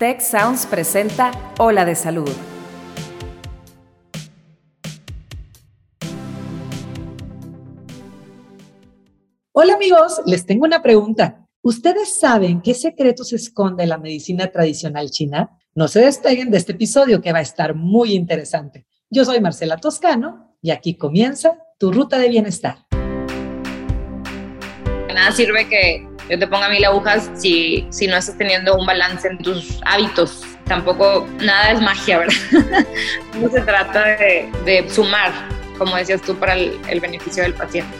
Tech Sounds presenta Ola de Salud. Hola amigos, les tengo una pregunta. ¿Ustedes saben qué secretos esconde la medicina tradicional china? No se despeguen de este episodio que va a estar muy interesante. Yo soy Marcela Toscano y aquí comienza tu ruta de bienestar. Nada sirve que yo te ponga mil agujas si, si no estás teniendo un balance en tus hábitos. Tampoco nada es magia, ¿verdad? no se trata de, de, sumar, como decías tú, para el, el beneficio del paciente.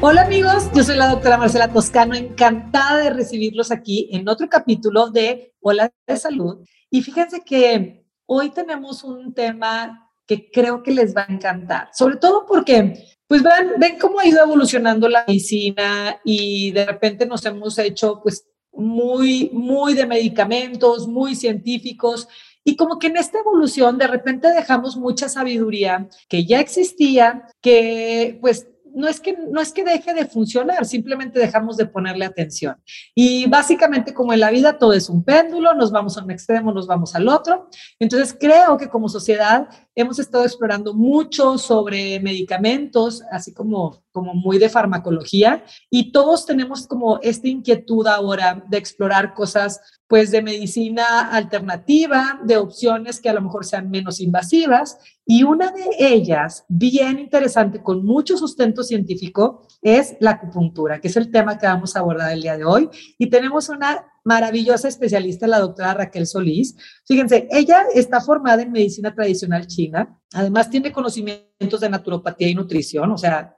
Hola amigos, yo soy la doctora Marcela Toscano, encantada de recibirlos aquí en otro capítulo de Hola de Salud. Y fíjense que hoy tenemos un tema que creo que les va a encantar, sobre todo porque pues ven, ven cómo ha ido evolucionando la medicina y de repente nos hemos hecho pues muy, muy de medicamentos, muy científicos y como que en esta evolución de repente dejamos mucha sabiduría que ya existía, que pues no es, que, no es que deje de funcionar, simplemente dejamos de ponerle atención. Y básicamente como en la vida todo es un péndulo, nos vamos a un extremo, nos vamos al otro. Entonces creo que como sociedad hemos estado explorando mucho sobre medicamentos, así como, como muy de farmacología, y todos tenemos como esta inquietud ahora de explorar cosas pues de medicina alternativa, de opciones que a lo mejor sean menos invasivas. Y una de ellas, bien interesante, con mucho sustento científico, es la acupuntura, que es el tema que vamos a abordar el día de hoy. Y tenemos una maravillosa especialista, la doctora Raquel Solís. Fíjense, ella está formada en medicina tradicional china, además tiene conocimientos de naturopatía y nutrición, o sea,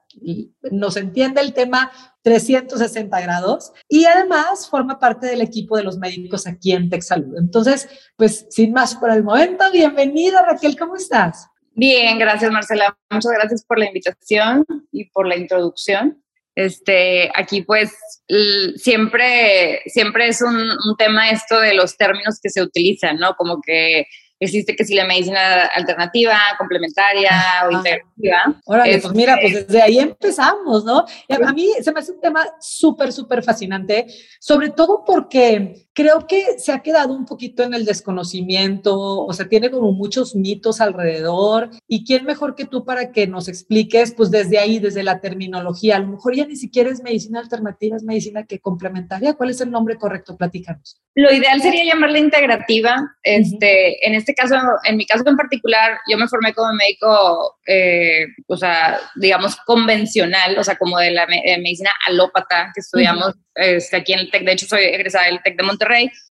nos entiende el tema 360 grados y además forma parte del equipo de los médicos aquí en TechSalud. Entonces, pues sin más por el momento, bienvenida Raquel, ¿cómo estás? Bien, gracias Marcela. Muchas gracias por la invitación y por la introducción. Este, aquí pues siempre, siempre es un, un tema esto de los términos que se utilizan, ¿no? Como que existe que si la medicina alternativa, complementaria o integrativa. Órale, pues mira, pues desde ahí empezamos, ¿no? Y a mí se me hace un tema súper, súper fascinante, sobre todo porque creo que se ha quedado un poquito en el desconocimiento, o sea, tiene como muchos mitos alrededor. ¿Y quién mejor que tú para que nos expliques, pues desde ahí, desde la terminología? A lo mejor ya ni siquiera es medicina alternativa, es medicina que complementaria. ¿Cuál es el nombre correcto? Platícanos. Lo ideal sería llamarla integrativa. Este, En este caso, en mi caso en particular, yo me formé como médico, eh, o sea, digamos, convencional, o sea, como de la medicina alópata que estudiamos este, aquí en el TEC. De hecho, soy egresada del TEC de Monterrey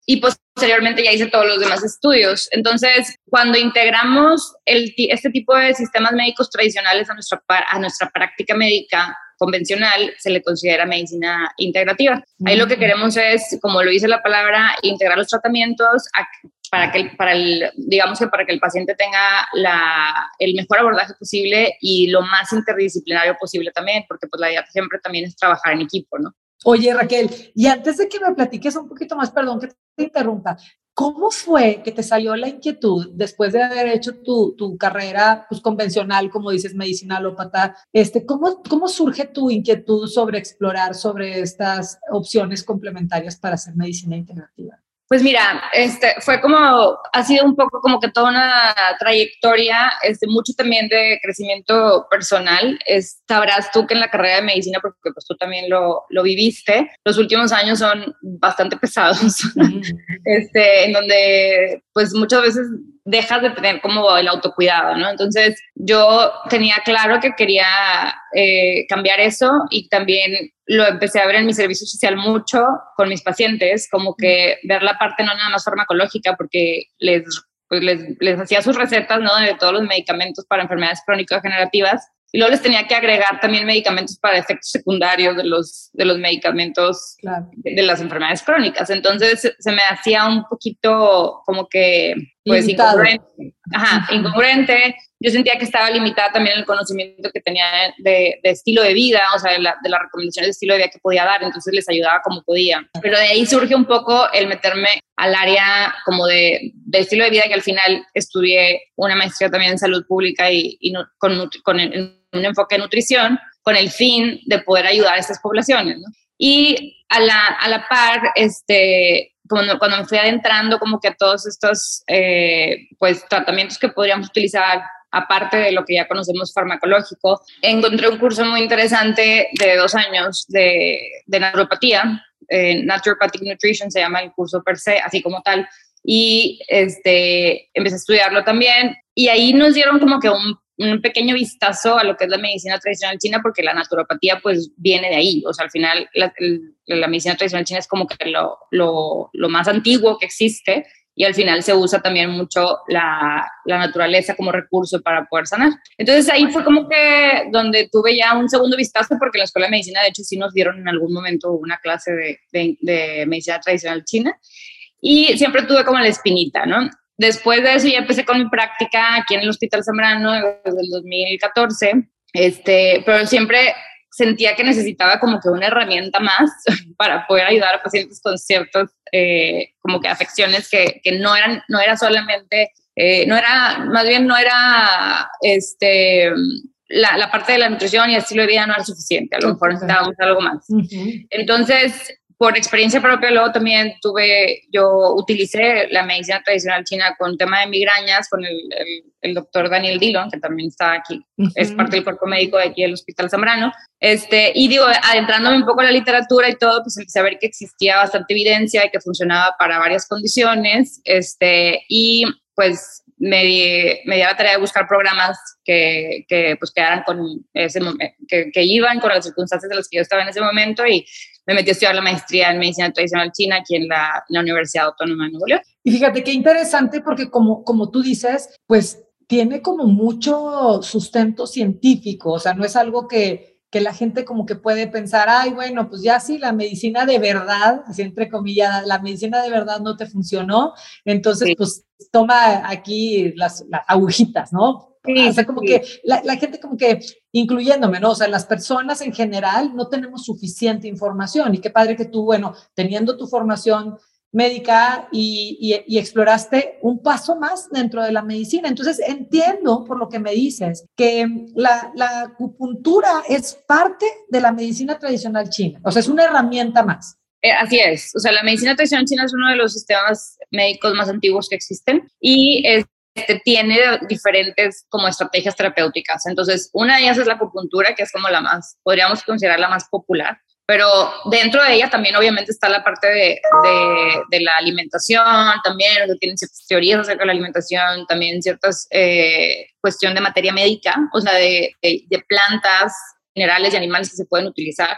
y posteriormente ya hice todos los demás estudios. Entonces, cuando integramos el, este tipo de sistemas médicos tradicionales a nuestra, a nuestra práctica médica, convencional se le considera medicina integrativa. Ahí lo que queremos es, como lo dice la palabra, integrar los tratamientos para que, para el, digamos que para que el paciente tenga la, el mejor abordaje posible y lo más interdisciplinario posible también, porque pues la idea siempre también es trabajar en equipo, ¿no? Oye, Raquel, y antes de que me platiques un poquito más, perdón que te interrumpa, ¿cómo fue que te salió la inquietud después de haber hecho tu, tu carrera pues, convencional, como dices, medicina alópata? Este, ¿cómo, ¿Cómo surge tu inquietud sobre explorar sobre estas opciones complementarias para hacer medicina integrativa? Pues mira, este, fue como, ha sido un poco como que toda una trayectoria, este, mucho también de crecimiento personal. Es, sabrás tú que en la carrera de medicina, porque pues tú también lo, lo viviste, los últimos años son bastante pesados, este, en donde pues muchas veces dejas de tener como el autocuidado, ¿no? Entonces yo tenía claro que quería eh, cambiar eso y también lo empecé a ver en mi servicio social mucho con mis pacientes, como que ver la parte no nada más farmacológica, porque les, pues les, les hacía sus recetas, ¿no? De todos los medicamentos para enfermedades crónicas generativas y luego les tenía que agregar también medicamentos para efectos secundarios de los, de los medicamentos de, las enfermedades crónicas. Entonces se me hacía un poquito como que, pues, incongruente. Ajá, incongruente. Yo sentía que estaba limitada también el conocimiento que tenía de, estilo de vida, o sea, de, la, de las recomendaciones de estilo de vida que podía dar, entonces les ayudaba como podía. Pero de ahí surge un poco el meterme al área como de, de estilo de vida, que al final estudié una maestría también en salud pública y, y con, con el, un enfoque de nutrición con el fin de poder ayudar a estas poblaciones. Y a la, a la par, este, cuando, cuando me fui adentrando como que a todos estos eh, pues, tratamientos que podríamos utilizar aparte de lo que ya conocemos farmacológico, encontré un curso muy interesante de dos años de, de naturopatía, eh, Naturopathic Nutrition se llama el curso per se, así como tal, y este, empecé a estudiarlo también, y ahí nos dieron como que un, un pequeño vistazo a lo que es la medicina tradicional china, porque la naturopatía pues viene de ahí, o sea, al final la, medicina tradicional china es como que lo, lo, lo más antiguo que existe, y al final se usa también mucho la, la, naturaleza como recurso para poder sanar. Entonces ahí fue como que donde tuve ya un segundo vistazo porque la Escuela de Medicina de hecho sí nos dieron en algún momento una clase de, de, de medicina tradicional china y siempre tuve como la espinita, ¿no? Después de eso ya empecé con mi práctica aquí en el Hospital Zambrano desde el 2014, este, pero siempre sentía que necesitaba como que una herramienta más para poder ayudar a pacientes con ciertas eh, como que afecciones que, que, no eran no era solamente eh, no era más bien no era este la, la, parte de la nutrición y el estilo de vida no era suficiente a lo mejor necesitábamos algo más uh -huh. entonces por experiencia propia, luego también tuve, yo utilicé la medicina tradicional china con tema de migrañas, con el, el, el doctor Daniel Dillon, que también está aquí, uh -huh. es parte del cuerpo médico de aquí del Hospital Zambrano. Este, y digo, adentrándome un poco en la literatura y todo, pues empecé a ver que existía bastante evidencia y que funcionaba para varias condiciones. Este, y pues me di, me di la tarea de buscar programas que, que pues quedaran con ese que, que iban con las circunstancias de las que yo estaba en ese momento y me metí a estudiar la maestría en medicina tradicional china aquí en la, en la Universidad Autónoma de Nuevo León. Y fíjate qué interesante porque como, como tú dices, pues tiene como mucho sustento científico, o sea, no es algo que, que la gente como que puede pensar, ay, bueno, pues ya sí, la medicina de verdad, así entre comillas, la medicina de verdad no te funcionó, entonces sí. pues toma aquí las, las agujitas, ¿no? Sí, o sea, como sí. que la, la, gente como que, incluyéndome, ¿no? O sea, las personas en general no tenemos suficiente información y qué padre que tú, bueno, teniendo tu formación médica y, y, y, exploraste un paso más dentro de la medicina. Entonces, entiendo por lo que me dices que la, la acupuntura es parte de la medicina tradicional china, o sea, es una herramienta más. Eh, así es, o sea, la medicina tradicional china es uno de los sistemas médicos más antiguos que existen y es este, tiene diferentes como estrategias terapéuticas. Entonces, una de ellas es la acupuntura, que es como la más, podríamos considerar la más popular, pero dentro de ella también obviamente está la parte de, de, de la alimentación, también, o sea, tienen ciertas teorías acerca de la alimentación, también ciertas eh, cuestión de materia médica, o sea, de, de, plantas, minerales y animales que se pueden utilizar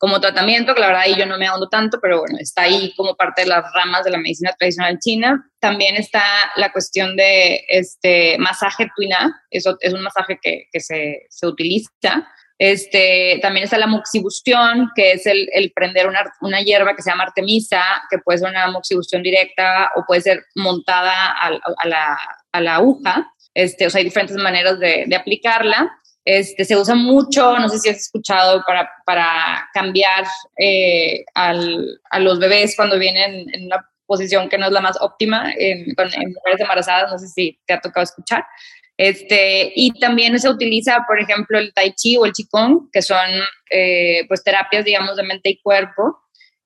como tratamiento, que la verdad ahí yo no me ahondo tanto, pero bueno, está ahí como parte de las ramas de la medicina tradicional china. También está la cuestión de este masaje tuina, eso es un masaje que, que se, se, utiliza. Este, también está la moxibustión, que es el, el prender una, una, hierba que se llama artemisa, que puede ser una moxibustión directa o puede ser montada a, a, la, a la, aguja. Este, o sea, hay diferentes maneras de, de aplicarla. Este, se usa mucho, no sé si has escuchado, para, para cambiar eh, al, a los bebés cuando vienen en una posición que no es la más óptima en, con, en mujeres embarazadas, no sé si te ha tocado escuchar. Este, y también se utiliza, por ejemplo, el tai chi o el qigong, que son eh, pues terapias, digamos, de mente y cuerpo.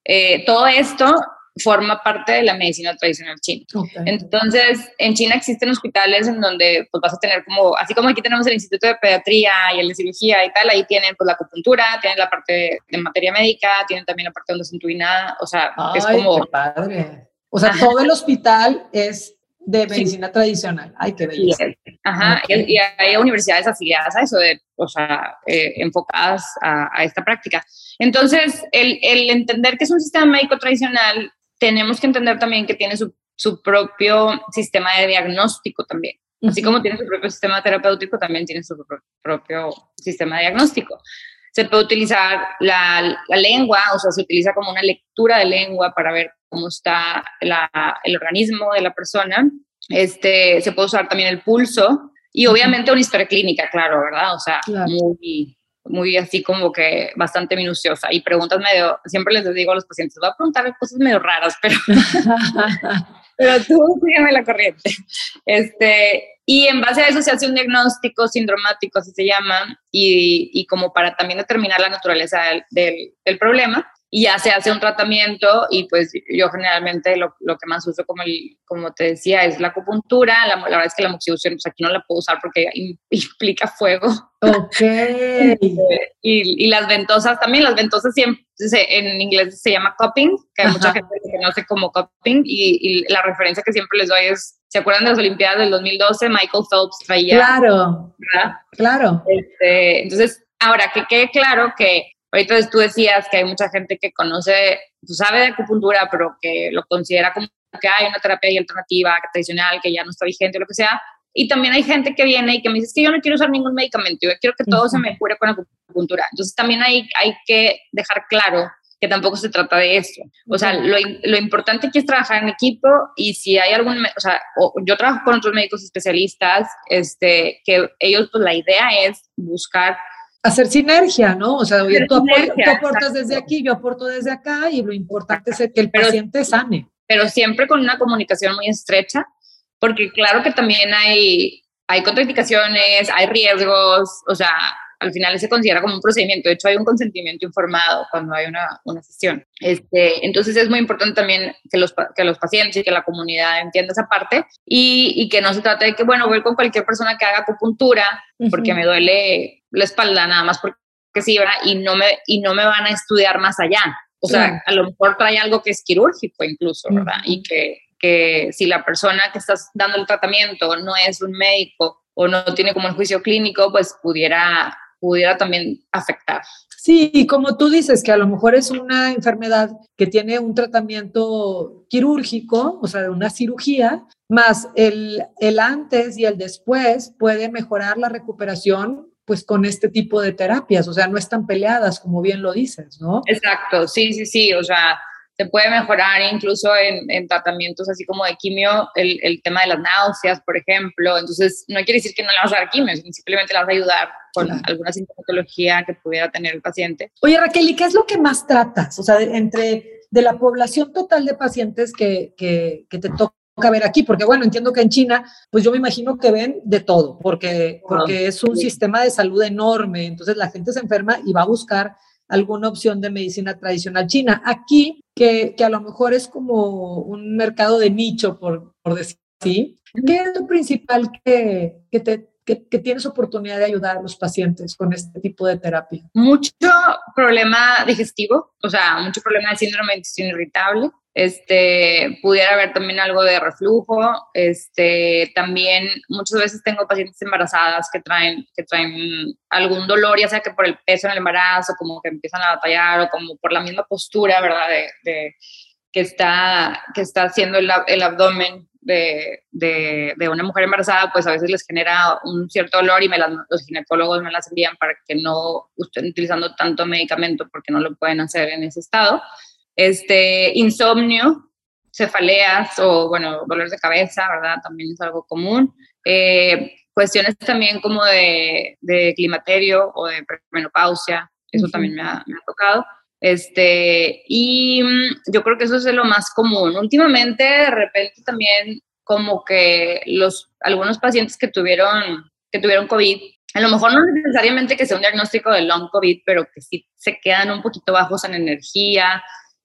Eh, todo esto forma parte de la medicina tradicional china. Okay. Entonces, en China existen hospitales en donde pues, vas a tener como, así como aquí tenemos el Instituto de Pediatría y el de Cirugía y tal, ahí tienen pues la acupuntura, tienen la parte de, materia médica, tienen también la parte donde se intubina, o sea, Ay, es como... Qué padre. O sea, todo el hospital es de medicina sí. tradicional. Ay, qué belleza. Ajá, okay. y, y, hay universidades afiliadas a eso, de, o sea, eh, enfocadas a, a, esta práctica. Entonces, el, el, entender que es un sistema médico tradicional tenemos que entender también que tiene su, su propio sistema de diagnóstico también. Así como tiene su propio sistema terapéutico, también tiene su pro propio sistema de diagnóstico. Se puede utilizar la, la, lengua, o sea, se utiliza como una lectura de lengua para ver cómo está la, el organismo de la persona. Este, se puede usar también el pulso y obviamente una historia clínica, claro, ¿verdad? O sea, claro. muy, muy así como que bastante minuciosa y preguntas medio, siempre les digo a los pacientes, voy a preguntar cosas medio raras, pero, pero tú sígueme la corriente. Este, y en base a eso se hace un diagnóstico sindromático, así se llama, y, y como para también determinar la naturaleza del, del, del problema. Y ya se hace un tratamiento y pues yo generalmente lo, lo que más uso como, el, como te decía es la acupuntura, la, la verdad es que la moxibustión pues aquí no la puedo usar porque implica fuego. Ok. y, y, las ventosas también, las ventosas siempre, en inglés se llama cupping, que hay mucha gente que conoce como cupping y, y, la referencia que siempre les doy es, ¿se acuerdan de las Olimpiadas del 2012? Michael Phelps traía. Claro. ¿verdad? Claro. Este, entonces, ahora que quede claro que Ahorita tú decías que hay mucha gente que conoce, pues sabe de acupuntura, pero que lo considera como que hay una terapia alternativa, tradicional, que ya no está vigente, o lo que sea. Y también hay gente que viene y que me dice, que yo no quiero usar ningún medicamento, yo quiero que todo se me cure con acupuntura. Entonces también hay, hay que dejar claro que tampoco se trata de eso. O sea, lo, lo, importante aquí es trabajar en equipo y si hay algún, o sea, yo trabajo con otros médicos especialistas, este, que ellos, pues la idea es buscar hacer sinergia, ¿no? O sea, tú, aportas desde aquí, yo aporto desde acá y lo importante es que el paciente sane. Pero siempre con una comunicación muy estrecha, porque claro que también hay, hay contraindicaciones, hay riesgos, o sea, al final se considera como un procedimiento. De hecho, hay un consentimiento informado cuando hay una, una sesión. Este, entonces, es muy importante también que los, que los pacientes y que la comunidad entienda esa parte y, y, que no se trate de que, bueno, voy con cualquier persona que haga acupuntura porque me duele la espalda nada más porque sí, ¿verdad? Y no me, y no me van a estudiar más allá. O sea, a lo mejor trae algo que es quirúrgico incluso, ¿verdad? Y que, que si la persona que estás dando el tratamiento no es un médico o no tiene como el juicio clínico, pues pudiera pudiera también afectar. Sí, y como tú dices, que a lo mejor es una enfermedad que tiene un tratamiento quirúrgico, o sea, de una cirugía, más el, el antes y el después puede mejorar la recuperación pues con este tipo de terapias, o sea, no están peleadas, como bien lo dices, ¿no? Exacto, sí, sí, sí, o sea, se puede mejorar incluso en, tratamientos así como de quimio, el, el, tema de las náuseas, por ejemplo. Entonces, no quiere decir que no le vas a dar quimio, simplemente le vas a ayudar con alguna sintomatología que pudiera tener el paciente. Oye, Raquel, ¿y qué es lo que más tratas? O sea, entre de la población total de pacientes que, que, que te toca ver aquí, porque bueno, entiendo que en China, pues yo me imagino que ven de todo, porque, porque es un sistema de salud enorme, entonces la gente se enferma y va a buscar alguna opción de medicina tradicional china. Aquí, que, que a lo mejor es como un mercado de nicho, por, por decir así, ¿qué es lo principal que, que te que, tienes oportunidad de ayudar a los pacientes con este tipo de terapia? Mucho problema digestivo, o sea, mucho problema de síndrome de intestino irritable. Este, pudiera haber también algo de reflujo. Este, también muchas veces tengo pacientes embarazadas que traen, que traen algún dolor, ya sea que por el peso en el embarazo, como que empiezan a batallar o como por la misma postura, ¿verdad? De, de que está, que está haciendo el, abdomen de, de, una mujer embarazada, pues a veces les genera un cierto dolor y me los ginecólogos me las envían para que no estén utilizando tanto medicamento porque no lo pueden hacer en ese estado. Este, insomnio, cefaleas o, bueno, dolores de cabeza, ¿verdad? También es algo común. Eh, cuestiones también como de, de, climaterio o de menopausia, eso también me ha, me ha tocado. Este, y mm, yo creo que eso es lo más común. Últimamente, de repente también como que los, algunos pacientes que tuvieron, que tuvieron COVID, a lo mejor no necesariamente que sea un diagnóstico de long COVID, pero que sí se quedan un poquito bajos en energía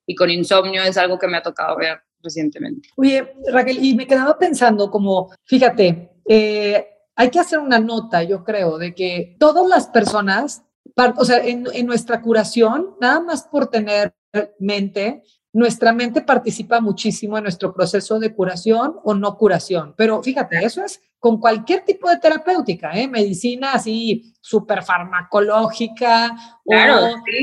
y con insomnio es algo que me ha tocado ver recientemente. Oye, Raquel, y me quedaba pensando como, fíjate, eh, hay que hacer una nota, yo creo, de que todas las personas o sea, en, nuestra curación, nada más por tener mente, nuestra mente participa muchísimo en nuestro proceso de curación o no curación. Pero fíjate, eso es con cualquier tipo de terapéutica, ¿eh? medicina así súper farmacológica o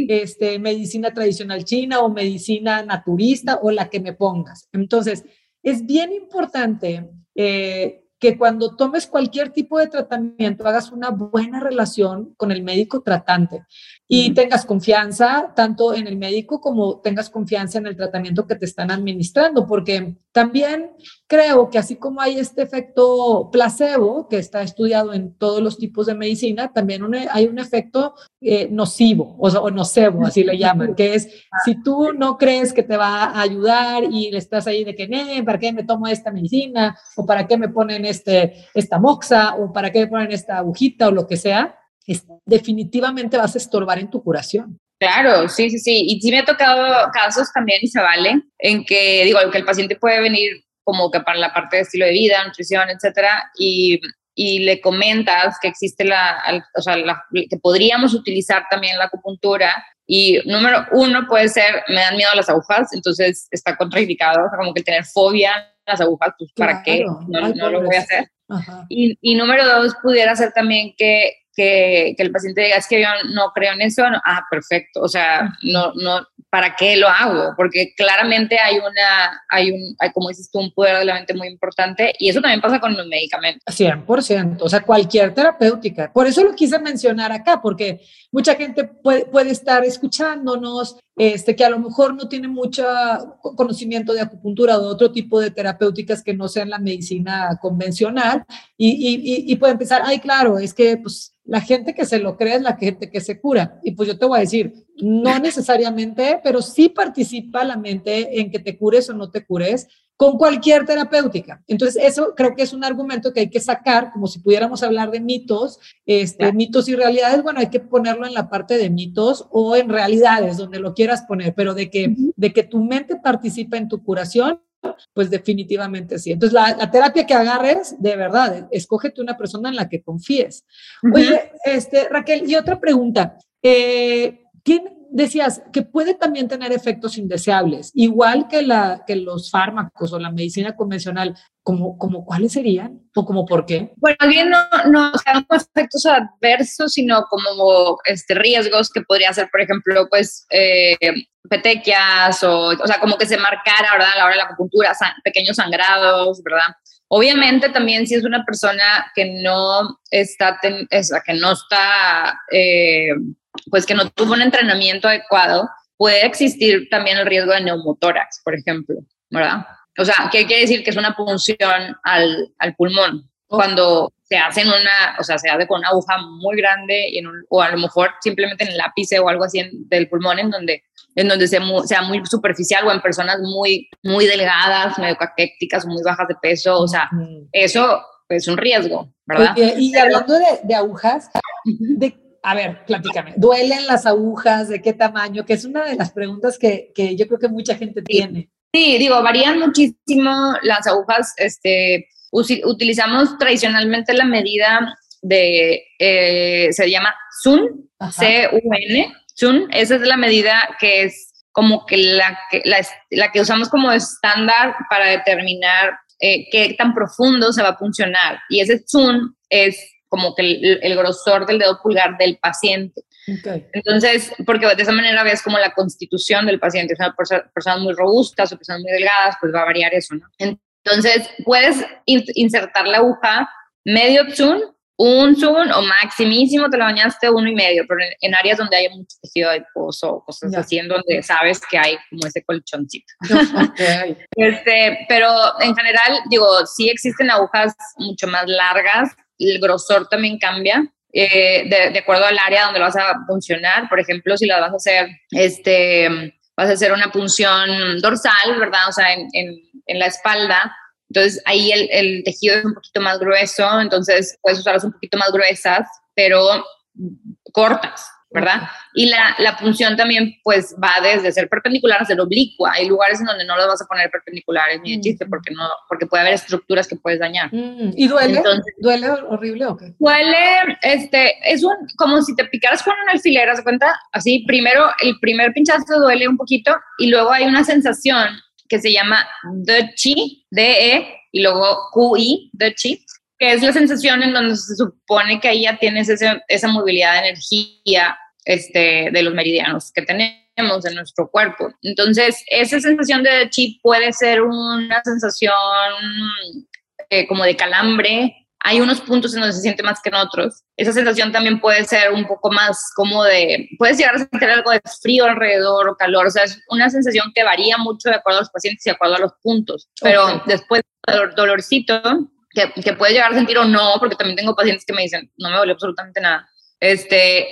este, medicina tradicional china o medicina naturista o la que me pongas. Entonces, es bien importante eh, que cuando tomes cualquier tipo de tratamiento hagas una buena relación con el médico tratante y tengas confianza tanto en el médico como tengas confianza en el tratamiento que te están administrando, porque también creo que así como hay este efecto placebo que está estudiado en todos los tipos de medicina, también hay un efecto eh, nocivo o, o, nocebo, así le llaman, que es si tú no crees que te va a ayudar y le estás ahí de que, ¿para qué me tomo esta medicina? ¿O para qué me ponen este, esta moxa? ¿O para qué ponen esta agujita o lo que sea? definitivamente vas a estorbar en tu curación. Claro, sí, sí, sí. Y sí me ha tocado casos también, y se vale, en que, digo, que el paciente puede venir como que para la parte de estilo de vida, nutrición, etcétera, y, y le comentas que existe la, o sea, que podríamos utilizar también la acupuntura. Y número uno puede ser, me dan miedo las agujas, entonces está contraindicado, o sea, como que tener fobia a las agujas, pues ¿para qué? No, no lo voy a hacer. Y, y, número dos, pudiera ser también que que, que, el paciente diga, es que yo no creo en eso, ah, perfecto, o sea, no, no, ¿para qué lo hago? Porque claramente hay una, hay un, hay, como dices tú, un poder de la mente muy importante y eso también pasa con los medicamentos. 100%, o sea, cualquier terapéutica. Por eso lo quise mencionar acá, porque mucha gente puede, puede estar escuchándonos, este, que a lo mejor no tiene mucho conocimiento de acupuntura o de otro tipo de terapéuticas que no sean la medicina convencional y, y, y puede pensar, ay, claro, es que pues la gente que se lo cree es la gente que se cura. Y pues yo te voy a decir, no necesariamente, pero sí participa la mente en que te cures o no te cures con cualquier terapéutica. Entonces, eso creo que es un argumento que hay que sacar, como si pudiéramos hablar de mitos, este, mitos y realidades, bueno, hay que ponerlo en la parte de mitos o en realidades, donde lo quieras poner, pero de que, de que tu mente participa en tu curación, pues definitivamente sí. Entonces, la, terapia que agarres, de verdad, escógete una persona en la que confíes. Oye, este, Raquel, y otra pregunta. Eh, decías que puede también tener efectos indeseables, igual que, la, que los fármacos o la medicina convencional, como, como cuáles serían o como por qué? Bueno, bien no, no, o sea, no efectos adversos, sino como este, riesgos que podría ser, por ejemplo, pues eh, petequias o, o sea, como que se marcara, ¿verdad? A la hora de la acupuntura, pequeños sangrados, ¿verdad? Obviamente también si es una persona que no está, es, que no está, eh, pues que no tuvo un entrenamiento adecuado, puede existir también el riesgo de neumotórax, por ejemplo, ¿verdad? O sea, ¿qué quiere decir? Que es una punción al, al pulmón. Cuando se hacen una, o sea, se hace con una aguja muy grande y en o a lo mejor simplemente en el ápice o algo así del pulmón en donde en donde sea muy, sea muy superficial o en personas muy, muy delgadas, medio caquéticas muy bajas de peso, o sea, eso es un riesgo, ¿verdad? y hablando de, de agujas, de, a ver, platícame, ¿duelen las agujas? ¿De qué tamaño? Que es una de las preguntas que, que yo creo que mucha gente tiene. Sí, digo, varían muchísimo las agujas, este, utilizamos tradicionalmente la medida de, eh, se llama SUN, C-U-N, esa es la medida que es como que la que, la, que usamos como estándar para determinar eh, qué tan profundo se va a funcionar. Y ese Zun es como que el, grosor del dedo pulgar del paciente. Entonces, porque de esa manera ves como la constitución del paciente, o sea, personas muy robustas o personas muy delgadas, pues va a variar eso, ¿no? Entonces, puedes insertar la aguja medio Zun un zoom o maximísimo te lo bañaste uno y medio, pero en, áreas donde hay mucho tejido adiposo o cosas así, en donde sabes que hay como ese colchoncito. este, pero en general, digo, sí existen agujas mucho más largas, el grosor también cambia. Eh, de, acuerdo al área donde lo vas a funcionar, por ejemplo, si la vas a hacer, este, vas a hacer una punción dorsal, ¿verdad? O sea, en la espalda, entonces ahí el, el, tejido es un poquito más grueso, entonces puedes usarlas un poquito más gruesas, pero cortas, ¿verdad? Y la, la punción también pues va desde ser perpendicular a ser oblicua. Hay lugares en donde no las vas a poner perpendiculares ni de chiste porque, no, porque puede haber estructuras que puedes dañar. Mm, ¿Y duele? ¿Duele horrible o qué? Duele, este, es un, como si te picaras con una alfiler, ¿se cuenta? Así, primero, el primer pinchazo duele un poquito y luego hay una sensación que se llama de chi, DE, y luego QI, de chi, que es la sensación en donde se supone que ahí ya tienes esa movilidad de energía este, de los meridianos que tenemos en nuestro cuerpo. Entonces, esa sensación de chi puede ser una sensación eh, como de calambre, hay unos puntos en donde se siente más que en otros. Esa sensación también puede ser un poco más como de, puedes llegar a sentir algo de frío alrededor o calor, o sea, es una sensación que varía mucho de acuerdo a los pacientes y de acuerdo a los puntos, pero después dolorcito, que, que puedes llegar a sentir o no, porque también tengo pacientes que me dicen, no me dolió absolutamente nada, este,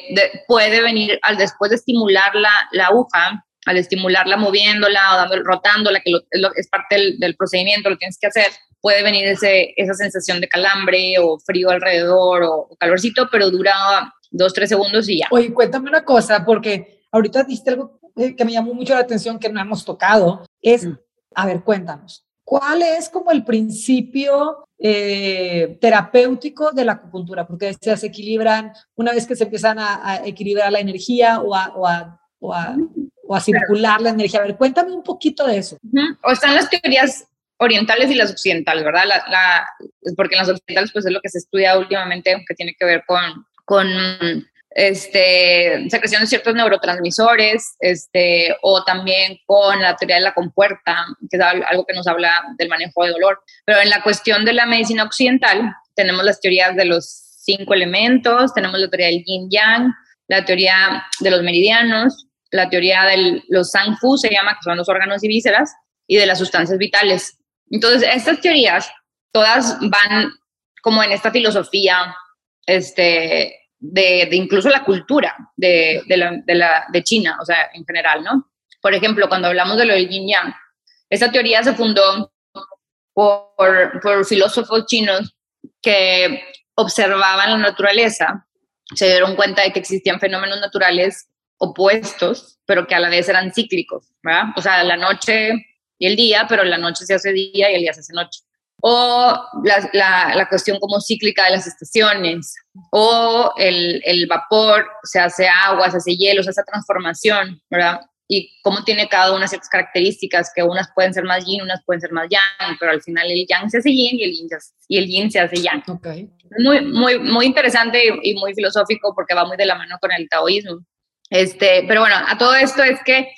puede venir al después de estimular la, la aguja, al estimularla moviéndola o dando, rotándola, que es, parte del, del, procedimiento, lo tienes que hacer, puede venir ese, esa sensación de calambre o frío alrededor o, calorcito, pero dura dos, tres segundos y ya. Oye, cuéntame una cosa, porque ahorita diste algo eh, que me llamó mucho la atención que no hemos tocado, es, mm. a ver, cuéntanos, ¿cuál es como el principio eh, terapéutico de la acupuntura? Porque se equilibran, una vez que se empiezan a, equilibrar la energía o a, o a, o a, o a circular la energía. A ver, cuéntame un poquito de eso. O están las teorías orientales y las occidentales, ¿verdad? La, porque en las occidentales pues es lo que se estudia últimamente, que tiene que ver con, con este, secreción de ciertos neurotransmisores, este, o también con la teoría de la compuerta, que es algo que nos habla del manejo de dolor. Pero en la cuestión de la medicina occidental, tenemos las teorías de los cinco elementos, tenemos la teoría del yin-yang, la teoría de los meridianos, la teoría de los Sang-Fu, se llama, que son los órganos y vísceras, y de las sustancias vitales. Entonces, estas teorías todas van como en esta filosofía este, de, incluso la cultura de, la, de, China, o sea, en general, ¿no? Por ejemplo, cuando hablamos de lo del yin yang, esta teoría se fundó por, por filósofos chinos que observaban la naturaleza, se dieron cuenta de que existían fenómenos naturales opuestos, pero que a la vez eran cíclicos, ¿verdad? O sea, la noche y el día, pero la noche se hace día y el día se hace noche. O la, la, cuestión como cíclica de las estaciones, o el, el, vapor se hace agua, se hace hielo, se hace transformación, ¿verdad? Y cómo tiene cada una ciertas características, que unas pueden ser más yin, unas pueden ser más yang, pero al final el yang se hace yin y el yin se, y el yin se hace yang. Okay. Muy, muy, muy interesante y muy filosófico porque va muy de la mano con el taoísmo. Este, pero bueno, a todo esto es que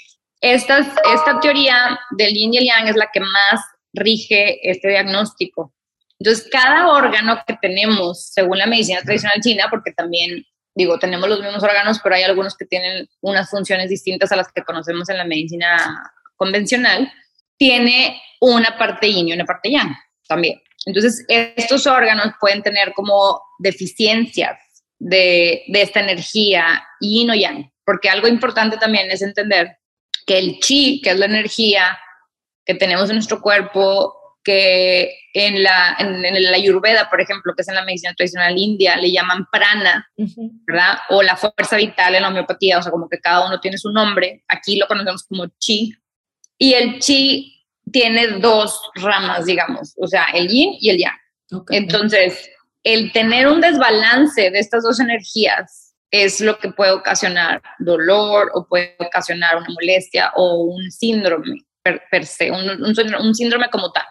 esta, esta teoría del yin y el yang es la que más rige este diagnóstico. Entonces, cada órgano que tenemos, según la medicina tradicional china, porque también, digo, tenemos los mismos órganos, pero hay algunos que tienen unas funciones distintas a las que conocemos en la medicina convencional, tiene una parte yin y una parte yang también. Entonces, estos órganos pueden tener como deficiencias de, de esta energía yin o yang, porque algo importante también es entender que el chi, que es la energía que tenemos en nuestro cuerpo, que en la, en, la ayurveda, por ejemplo, que es en la medicina tradicional india, le llaman prana, ¿verdad? O la fuerza vital en la homeopatía, o sea, como que cada uno tiene su nombre. Aquí lo conocemos como chi. Y el chi tiene dos ramas, digamos, o sea, el yin y el yang. Entonces, el tener un desbalance de estas dos energías es lo que puede ocasionar dolor o puede ocasionar una molestia o un síndrome per, se, un, síndrome como tal.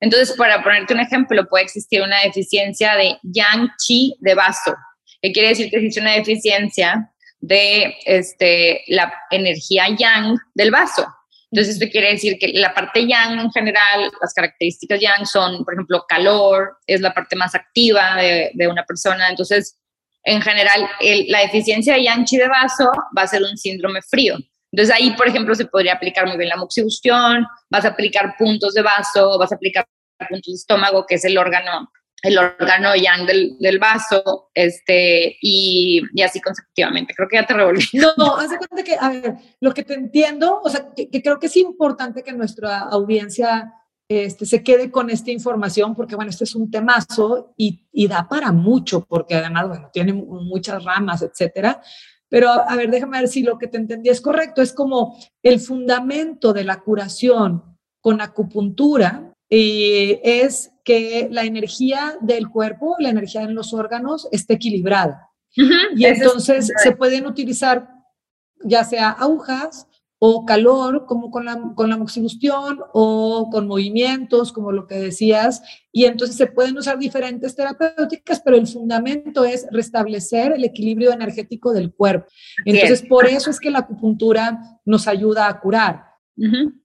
Entonces, para ponerte un ejemplo, puede existir una deficiencia de yang chi de vaso, que quiere decir que existe una deficiencia de este, la energía yang del vaso. Entonces, esto quiere decir que la parte yang en general, las características yang son, por ejemplo, calor, es la parte más activa de, de una persona. Entonces, en general, la deficiencia de yang chi de vaso va a ser un síndrome frío. Entonces ahí, por ejemplo, se podría aplicar muy bien la moxibustión, vas a aplicar puntos de vaso, vas a aplicar puntos de estómago, que es el órgano, el órgano yang del, del vaso, este, y, y, así consecutivamente. Creo que ya te revolví. No, de cuenta que, a ver, lo que te entiendo, o sea, que, que creo que es importante que nuestra audiencia este, se quede con esta información, porque bueno, este es un temazo y, y da para mucho, porque además, bueno, tiene muchas ramas, etcétera. Pero a ver, déjame ver si lo que te entendí es correcto. Es como el fundamento de la curación con acupuntura eh, es que la energía del cuerpo, la energía en los órganos esté equilibrada. y entonces se pueden utilizar ya sea agujas o calor, como con la, con la moxibustión, o con movimientos, como lo que decías, y entonces se pueden usar diferentes terapéuticas, pero el fundamento es restablecer el equilibrio energético del cuerpo. Entonces, por eso es que la acupuntura nos ayuda a curar.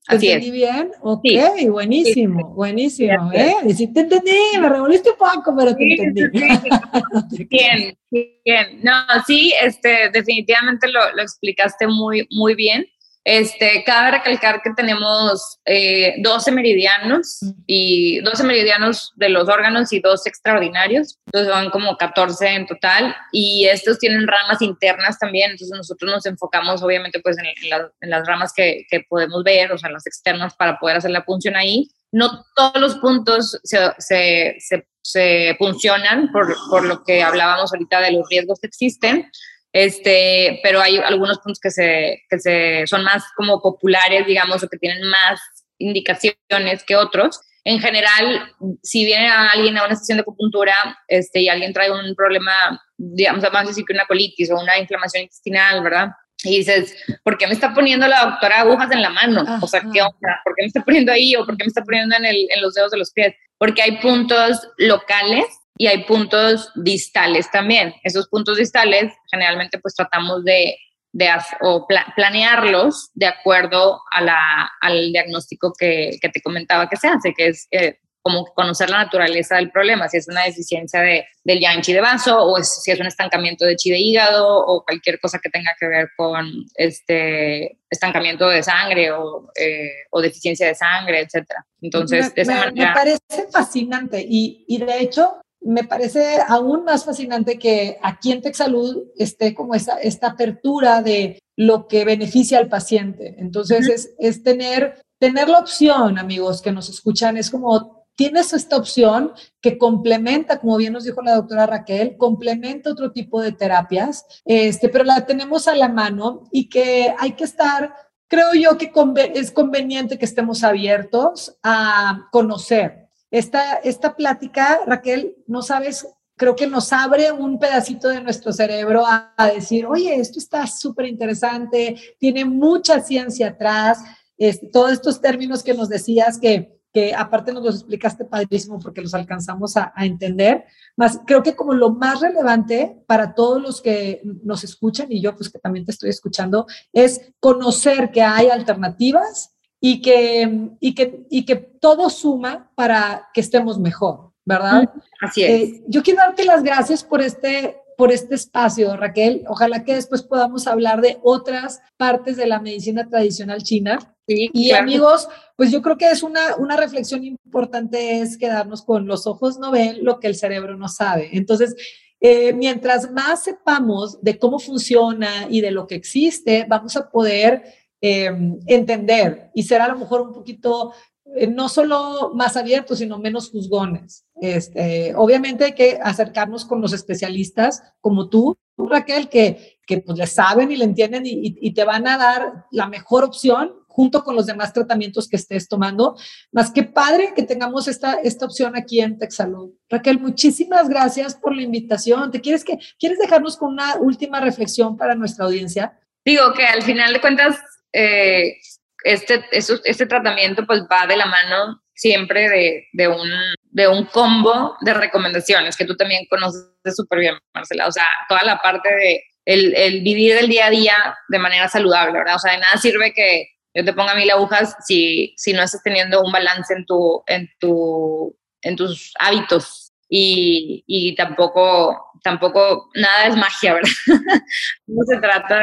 Así ¿Entendí bien? Ok, buenísimo, buenísimo. ¿eh? Sí, te entendí, me revolviste un poco, pero te entendí. bien, bien. No, sí, este, definitivamente lo, lo explicaste muy, muy bien. Este, cabe recalcar que tenemos 12 eh, meridianos y 12 meridianos de los órganos y dos extraordinarios, entonces son como 14 en total y estos tienen ramas internas también, entonces nosotros nos enfocamos obviamente pues en, las ramas que, que, podemos ver, o sea, las externas para poder hacer la función ahí. No todos los puntos se, se, se, se funcionan por, por lo que hablábamos ahorita de los riesgos que existen, Este, pero hay algunos puntos que se, que se son más como populares, digamos, o que tienen más indicaciones que otros. En general, si viene alguien a una sesión de acupuntura este, y alguien trae un problema, digamos, vamos a decir que una colitis o una inflamación intestinal, ¿verdad? Y dices, ¿por qué me está poniendo la doctora agujas en la mano? O sea, ¿qué onda? ¿Por qué me está poniendo ahí o por qué me está poniendo en, el, en los dedos de los pies? Porque hay puntos locales y hay puntos distales también. Esos puntos distales generalmente pues tratamos de de, o planearlos de acuerdo a la, al diagnóstico que, que, te comentaba que se hace, que es eh, como conocer la naturaleza del problema, si es una deficiencia de, del yang chi de vaso o si es un estancamiento de chi de hígado o cualquier cosa que tenga que ver con este estancamiento de sangre o, eh, o deficiencia de sangre, etc. Entonces, me, me parece fascinante y, y de hecho me parece aún más fascinante que aquí en TechSalud esté como esta, esta apertura de lo que beneficia al paciente. Entonces, es, es, tener, tener la opción, amigos que nos escuchan, es como tienes esta opción que complementa, como bien nos dijo la doctora Raquel, complementa otro tipo de terapias, este, pero la tenemos a la mano y que hay que estar, creo yo que es conveniente que estemos abiertos a conocer, esta, esta plática, Raquel, no sabes, creo que nos abre un pedacito de nuestro cerebro a, decir, oye, esto está súper interesante, tiene mucha ciencia atrás, este, todos estos términos que nos decías que, que aparte nos los explicaste padrísimo porque los alcanzamos a, a, entender, más creo que como lo más relevante para todos los que nos escuchan y yo pues que también te estoy escuchando es conocer que hay alternativas y que, y que, y que todo suma para que estemos mejor, ¿verdad? Así es. Eh, yo quiero darte las gracias por este, por este espacio, Raquel. Ojalá que después podamos hablar de otras partes de la medicina tradicional china. Sí, y amigos, pues yo creo que es una, una reflexión importante es quedarnos con los ojos no ven lo que el cerebro no sabe. Entonces, eh, mientras más sepamos de cómo funciona y de lo que existe, vamos a poder Em, entender y ser a lo mejor un poquito, eh, no solo más abiertos, sino menos juzgones. Este, obviamente hay que acercarnos con los especialistas como tú, Raquel, que, que pues le saben y le entienden y, y, te van a dar la mejor opción junto con los demás tratamientos que estés tomando. Más que padre que tengamos esta, esta opción aquí en Texalud. Raquel, muchísimas gracias por la invitación. ¿Te quieres, que, ¿Quieres dejarnos con una última reflexión para nuestra audiencia? Digo que al final de cuentas eh, este, este tratamiento pues va de la mano siempre de, de, un, de un combo de recomendaciones que tú también conoces súper bien, Marcela. O sea, toda la parte de el, el, vivir el día a día de manera saludable, ¿verdad? O sea, de nada sirve que yo te ponga mil agujas si, si no estás teniendo un balance en, tu, en, tu, en tus hábitos y, y, tampoco, tampoco nada es magia, ¿verdad? no se trata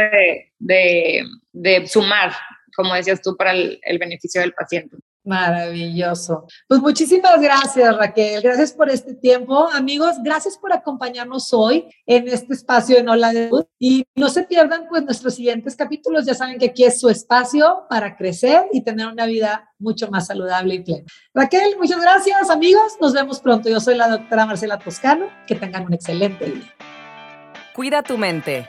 de, de, sumar, como decías tú, para el beneficio del paciente. Maravilloso. Pues muchísimas gracias, Raquel. Gracias por este tiempo. Amigos, gracias por acompañarnos hoy en este espacio de Nola de Luz. Y no se pierdan pues nuestros siguientes capítulos. Ya saben que aquí es su espacio para crecer y tener una vida mucho más saludable y plena. Raquel, muchas gracias, amigos. Nos vemos pronto. Yo soy la doctora Marcela Toscano. Que tengan un excelente día. Cuida tu mente.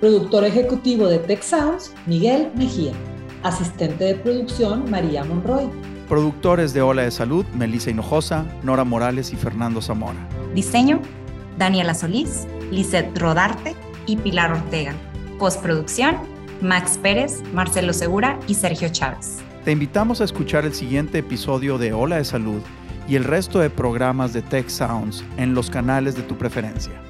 Productor ejecutivo de Tech Sounds, Miguel Mejía. Asistente de producción, María Monroy. Productores de Ola de Salud, Melissa Hinojosa, Nora Morales y Fernando Zamora. Diseño, Daniela Solís, Lizeth Rodarte y Pilar Ortega. Postproducción, Max Pérez, Marcelo Segura y Sergio Chávez. Te invitamos a escuchar el siguiente episodio de Ola de Salud y el resto de programas de Tech Sounds en los canales de tu preferencia.